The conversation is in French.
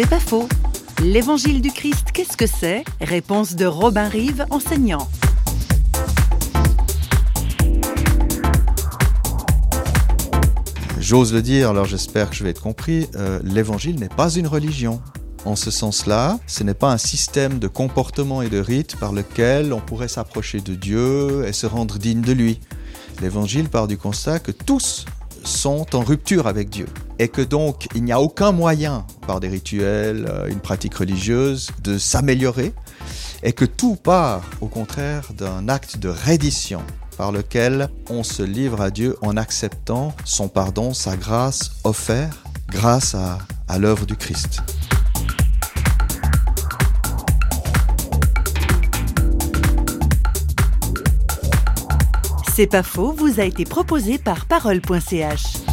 C'est pas faux. L'évangile du Christ, qu'est-ce que c'est? Réponse de Robin Rive, enseignant. J'ose le dire, alors j'espère que je vais être compris, euh, l'évangile n'est pas une religion. En ce sens-là, ce n'est pas un système de comportement et de rites par lequel on pourrait s'approcher de Dieu et se rendre digne de lui. L'évangile part du constat que tous sont en rupture avec Dieu et que donc il n'y a aucun moyen par des rituels, euh, une pratique religieuse de s'améliorer et que tout part au contraire d'un acte de reddition par lequel on se livre à Dieu en acceptant son pardon, sa grâce offerte grâce à, à l'œuvre du Christ. C'est pas faux, vous a été proposé par parole.ch.